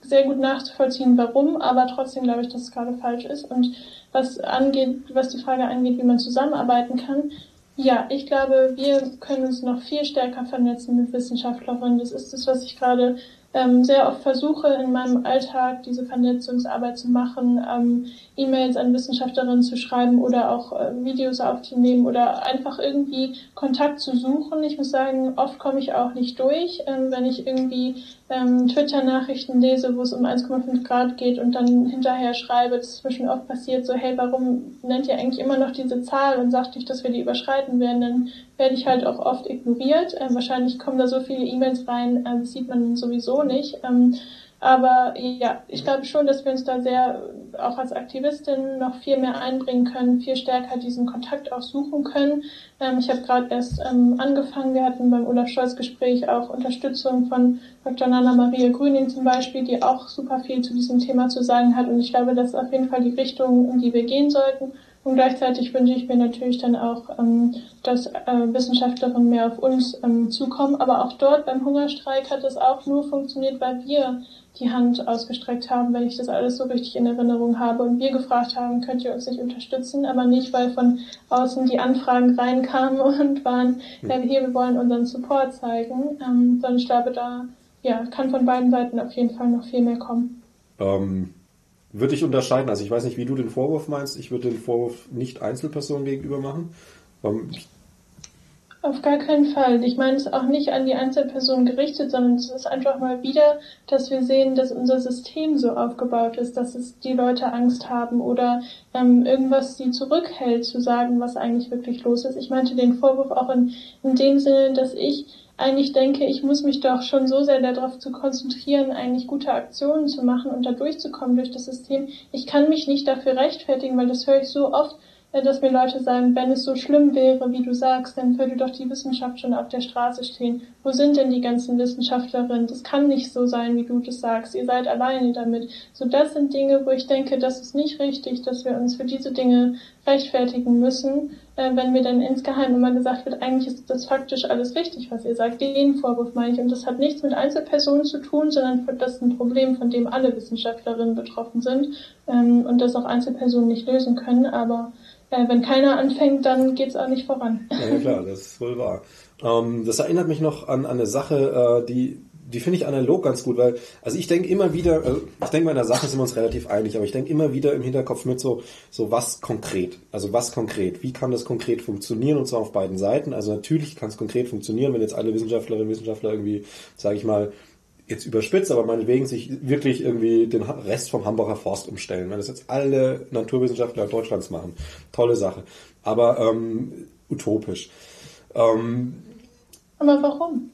B: Sehr gut nachzuvollziehen, warum, aber trotzdem glaube ich, dass es gerade falsch ist. Und was angeht, was die Frage angeht, wie man zusammenarbeiten kann, ja, ich glaube, wir können uns noch viel stärker vernetzen mit Wissenschaftlerinnen. Das ist das, was ich gerade ähm, sehr oft versuche, in meinem Alltag diese Vernetzungsarbeit zu machen, ähm, E-Mails an Wissenschaftlerinnen zu schreiben oder auch äh, Videos aufzunehmen oder einfach irgendwie Kontakt zu suchen. Ich muss sagen, oft komme ich auch nicht durch, ähm, wenn ich irgendwie ähm, Twitter-Nachrichten lese, wo es um 1,5 Grad geht und dann hinterher schreibe, das ist zwischen oft passiert, so, hey, warum nennt ihr eigentlich immer noch diese Zahl und sagt nicht, dass wir die überschreiten werden, dann werde ich halt auch oft ignoriert. Ähm, wahrscheinlich kommen da so viele E-Mails rein, das sieht man sowieso nicht. Ähm, aber ja, ich glaube schon, dass wir uns da sehr auch als Aktivistin noch viel mehr einbringen können, viel stärker diesen Kontakt auch suchen können. Ähm, ich habe gerade erst ähm, angefangen, wir hatten beim Olaf Scholz Gespräch auch Unterstützung von Dr. Nana Maria Grüning zum Beispiel, die auch super viel zu diesem Thema zu sagen hat. Und ich glaube, das ist auf jeden Fall die Richtung, in die wir gehen sollten. Und gleichzeitig wünsche ich mir natürlich dann auch, ähm, dass äh, Wissenschaftlerinnen mehr auf uns ähm, zukommen. Aber auch dort beim Hungerstreik hat es auch nur funktioniert, weil wir die Hand ausgestreckt haben, wenn ich das alles so richtig in Erinnerung habe und wir gefragt haben, könnt ihr uns nicht unterstützen, aber nicht, weil von außen die Anfragen reinkamen [LAUGHS] und waren, ja, hier, wir wollen unseren Support zeigen, ähm, sondern ich glaube, da ja, kann von beiden Seiten auf jeden Fall noch viel mehr kommen.
A: Ähm, würde ich unterscheiden. Also ich weiß nicht, wie du den Vorwurf meinst. Ich würde den Vorwurf nicht Einzelpersonen gegenüber machen. Ähm,
B: auf gar keinen Fall. Ich meine es auch nicht an die Einzelperson gerichtet, sondern es ist einfach mal wieder, dass wir sehen, dass unser System so aufgebaut ist, dass es die Leute Angst haben oder ähm, irgendwas sie zurückhält, zu sagen, was eigentlich wirklich los ist. Ich meinte den Vorwurf auch in, in dem Sinne, dass ich eigentlich denke, ich muss mich doch schon so sehr darauf zu konzentrieren, eigentlich gute Aktionen zu machen und da durchzukommen durch das System. Ich kann mich nicht dafür rechtfertigen, weil das höre ich so oft, dass mir Leute sagen, wenn es so schlimm wäre, wie du sagst, dann würde doch die Wissenschaft schon auf der Straße stehen. Wo sind denn die ganzen Wissenschaftlerinnen? Das kann nicht so sein, wie du das sagst. Ihr seid alleine damit. So, das sind Dinge, wo ich denke, das ist nicht richtig, dass wir uns für diese Dinge rechtfertigen müssen, äh, wenn mir dann insgeheim immer gesagt wird, eigentlich ist das faktisch alles richtig, was ihr sagt. Den Vorwurf meine ich. Und das hat nichts mit Einzelpersonen zu tun, sondern das ist ein Problem, von dem alle Wissenschaftlerinnen betroffen sind ähm, und das auch Einzelpersonen nicht lösen können. Aber äh, wenn keiner anfängt, dann geht's auch nicht voran.
A: Ja, klar, das ist wohl wahr. Ähm, das erinnert mich noch an, an eine Sache, äh, die, die finde ich analog ganz gut, weil, also ich denke immer wieder, also ich denke bei einer Sache sind wir uns relativ einig, aber ich denke immer wieder im Hinterkopf mit so, so was konkret. Also was konkret? Wie kann das konkret funktionieren und zwar auf beiden Seiten? Also natürlich kann es konkret funktionieren, wenn jetzt alle Wissenschaftlerinnen und Wissenschaftler irgendwie, sage ich mal, jetzt überspitzt, aber meinetwegen sich wirklich irgendwie den Rest vom Hamburger Forst umstellen. Wenn das jetzt alle Naturwissenschaftler Deutschlands machen, tolle Sache. Aber ähm, utopisch. Ähm,
B: aber warum?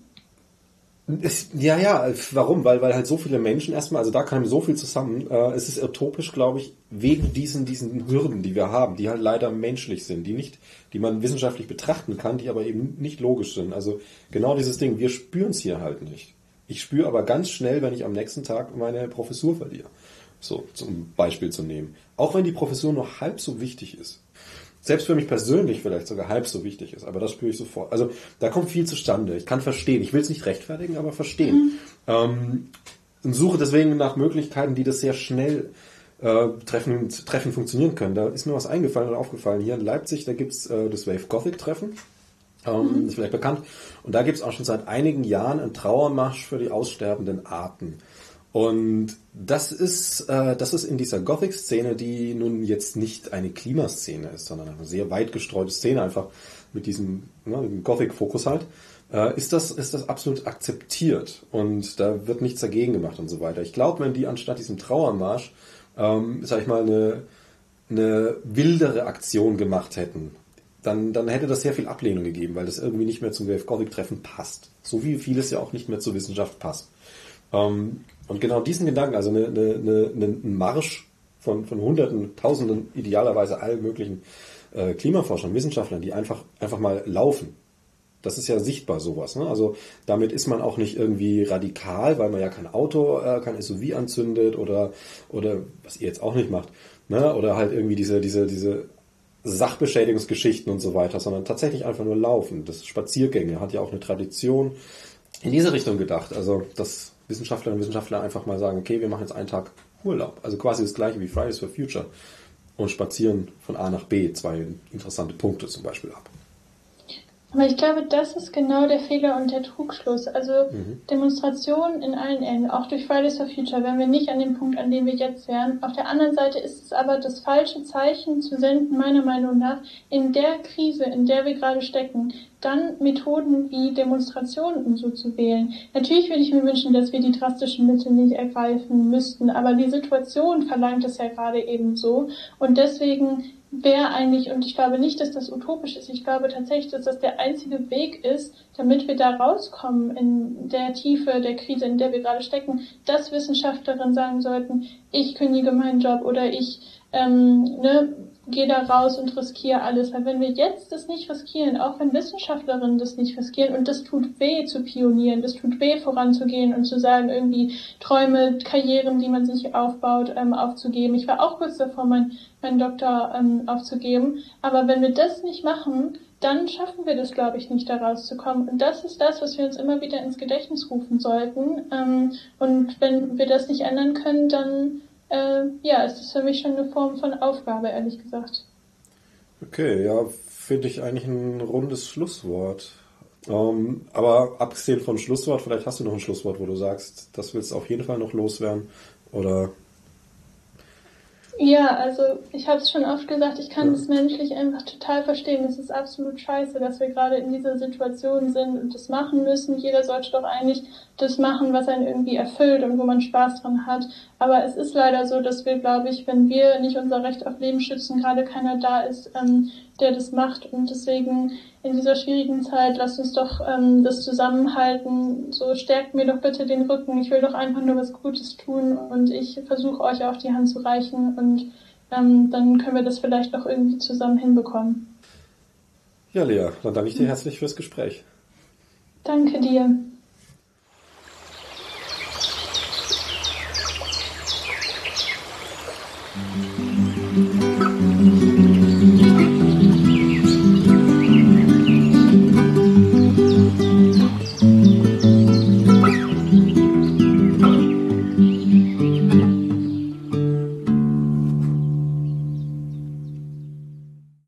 A: Es, ja, ja, warum? Weil, weil halt so viele Menschen erstmal, also da kam so viel zusammen. Äh, es ist utopisch, glaube ich, wegen diesen, diesen Hürden, die wir haben, die halt leider menschlich sind, die nicht, die man wissenschaftlich betrachten kann, die aber eben nicht logisch sind. Also genau dieses Ding, wir spüren es hier halt nicht. Ich spüre aber ganz schnell, wenn ich am nächsten Tag meine Professur verliere. So, zum Beispiel zu nehmen. Auch wenn die Professur noch halb so wichtig ist. Selbst für mich persönlich vielleicht sogar halb so wichtig ist, aber das spüre ich sofort. Also da kommt viel zustande. Ich kann verstehen. Ich will es nicht rechtfertigen, aber verstehen. Mhm. Ähm, und suche deswegen nach Möglichkeiten, die das sehr schnell äh, treffen, treffen funktionieren können. Da ist mir was eingefallen oder aufgefallen. Hier in Leipzig, da gibt's äh, das Wave Gothic Treffen. Ähm, mhm. Ist vielleicht bekannt. Und da gibt es auch schon seit einigen Jahren einen Trauermarsch für die aussterbenden Arten. Und das ist, äh, das ist in dieser Gothic-Szene, die nun jetzt nicht eine Klimaszene ist, sondern eine sehr weit gestreute Szene, einfach mit diesem ne, Gothic-Fokus halt, äh, ist, das, ist das absolut akzeptiert. Und da wird nichts dagegen gemacht und so weiter. Ich glaube, wenn die anstatt diesem Trauermarsch, ähm, sag ich mal, eine, eine wildere Aktion gemacht hätten, dann, dann hätte das sehr viel Ablehnung gegeben, weil das irgendwie nicht mehr zum Wave Gothic Treffen passt. So wie vieles ja auch nicht mehr zur Wissenschaft passt. Ähm, und genau diesen Gedanken, also eine, eine, eine, ein Marsch von, von Hunderten, Tausenden, idealerweise allen möglichen äh, Klimaforschern, Wissenschaftlern, die einfach, einfach mal laufen. Das ist ja sichtbar sowas. Ne? Also damit ist man auch nicht irgendwie radikal, weil man ja kein Auto, äh, kein SUV anzündet oder, oder was ihr jetzt auch nicht macht. Ne? Oder halt irgendwie diese, diese, diese Sachbeschädigungsgeschichten und so weiter, sondern tatsächlich einfach nur laufen. Das Spaziergänge hat ja auch eine Tradition in diese Richtung gedacht. Also, dass Wissenschaftlerinnen und Wissenschaftler einfach mal sagen, okay, wir machen jetzt einen Tag Urlaub. Also quasi das gleiche wie Fridays for Future. Und spazieren von A nach B zwei interessante Punkte zum Beispiel ab.
B: Aber ich glaube, das ist genau der Fehler und der Trugschluss. Also mhm. Demonstrationen in allen Enden, auch durch Fridays for Future, wären wir nicht an dem Punkt, an dem wir jetzt wären. Auf der anderen Seite ist es aber das falsche Zeichen zu senden, meiner Meinung nach, in der Krise, in der wir gerade stecken, dann Methoden wie Demonstrationen und so zu wählen. Natürlich würde ich mir wünschen, dass wir die drastischen Mittel nicht ergreifen müssten, aber die Situation verlangt es ja gerade eben so. Und deswegen wäre eigentlich, und ich glaube nicht, dass das utopisch ist, ich glaube tatsächlich, dass das der einzige Weg ist, damit wir da rauskommen in der Tiefe der Krise, in der wir gerade stecken, dass Wissenschaftlerinnen sagen sollten, ich kündige meinen Job oder ich ähm, ne, gehe da raus und riskiere alles. Weil wenn wir jetzt das nicht riskieren, auch wenn Wissenschaftlerinnen das nicht riskieren, und das tut weh zu pionieren, das tut weh voranzugehen und zu sagen, irgendwie Träume, Karrieren, die man sich aufbaut, ähm, aufzugeben. Ich war auch kurz davor, mein, meinen Doktor ähm, aufzugeben. Aber wenn wir das nicht machen, dann schaffen wir das, glaube ich, nicht da rauszukommen. Und das ist das, was wir uns immer wieder ins Gedächtnis rufen sollten. Ähm, und wenn wir das nicht ändern können, dann äh, ja, ist für mich schon eine Form von Aufgabe, ehrlich gesagt.
A: Okay, ja, finde ich eigentlich ein rundes Schlusswort. Ähm, aber abgesehen vom Schlusswort, vielleicht hast du noch ein Schlusswort, wo du sagst, das willst du auf jeden Fall noch loswerden. Oder
B: ja, also ich habe es schon oft gesagt, ich kann es menschlich einfach total verstehen. Es ist absolut scheiße, dass wir gerade in dieser Situation sind und das machen müssen. Jeder sollte doch eigentlich das machen, was einen irgendwie erfüllt und wo man Spaß dran hat. Aber es ist leider so, dass wir, glaube ich, wenn wir nicht unser Recht auf Leben schützen, gerade keiner da ist, ähm, der das macht. Und deswegen in dieser schwierigen Zeit, lasst uns doch ähm, das zusammenhalten. So stärkt mir doch bitte den Rücken. Ich will doch einfach nur was Gutes tun und ich versuche euch auch die Hand zu reichen und ähm, dann können wir das vielleicht noch irgendwie zusammen hinbekommen.
A: Ja, Lea, dann danke ich dir herzlich fürs Gespräch.
B: Danke dir.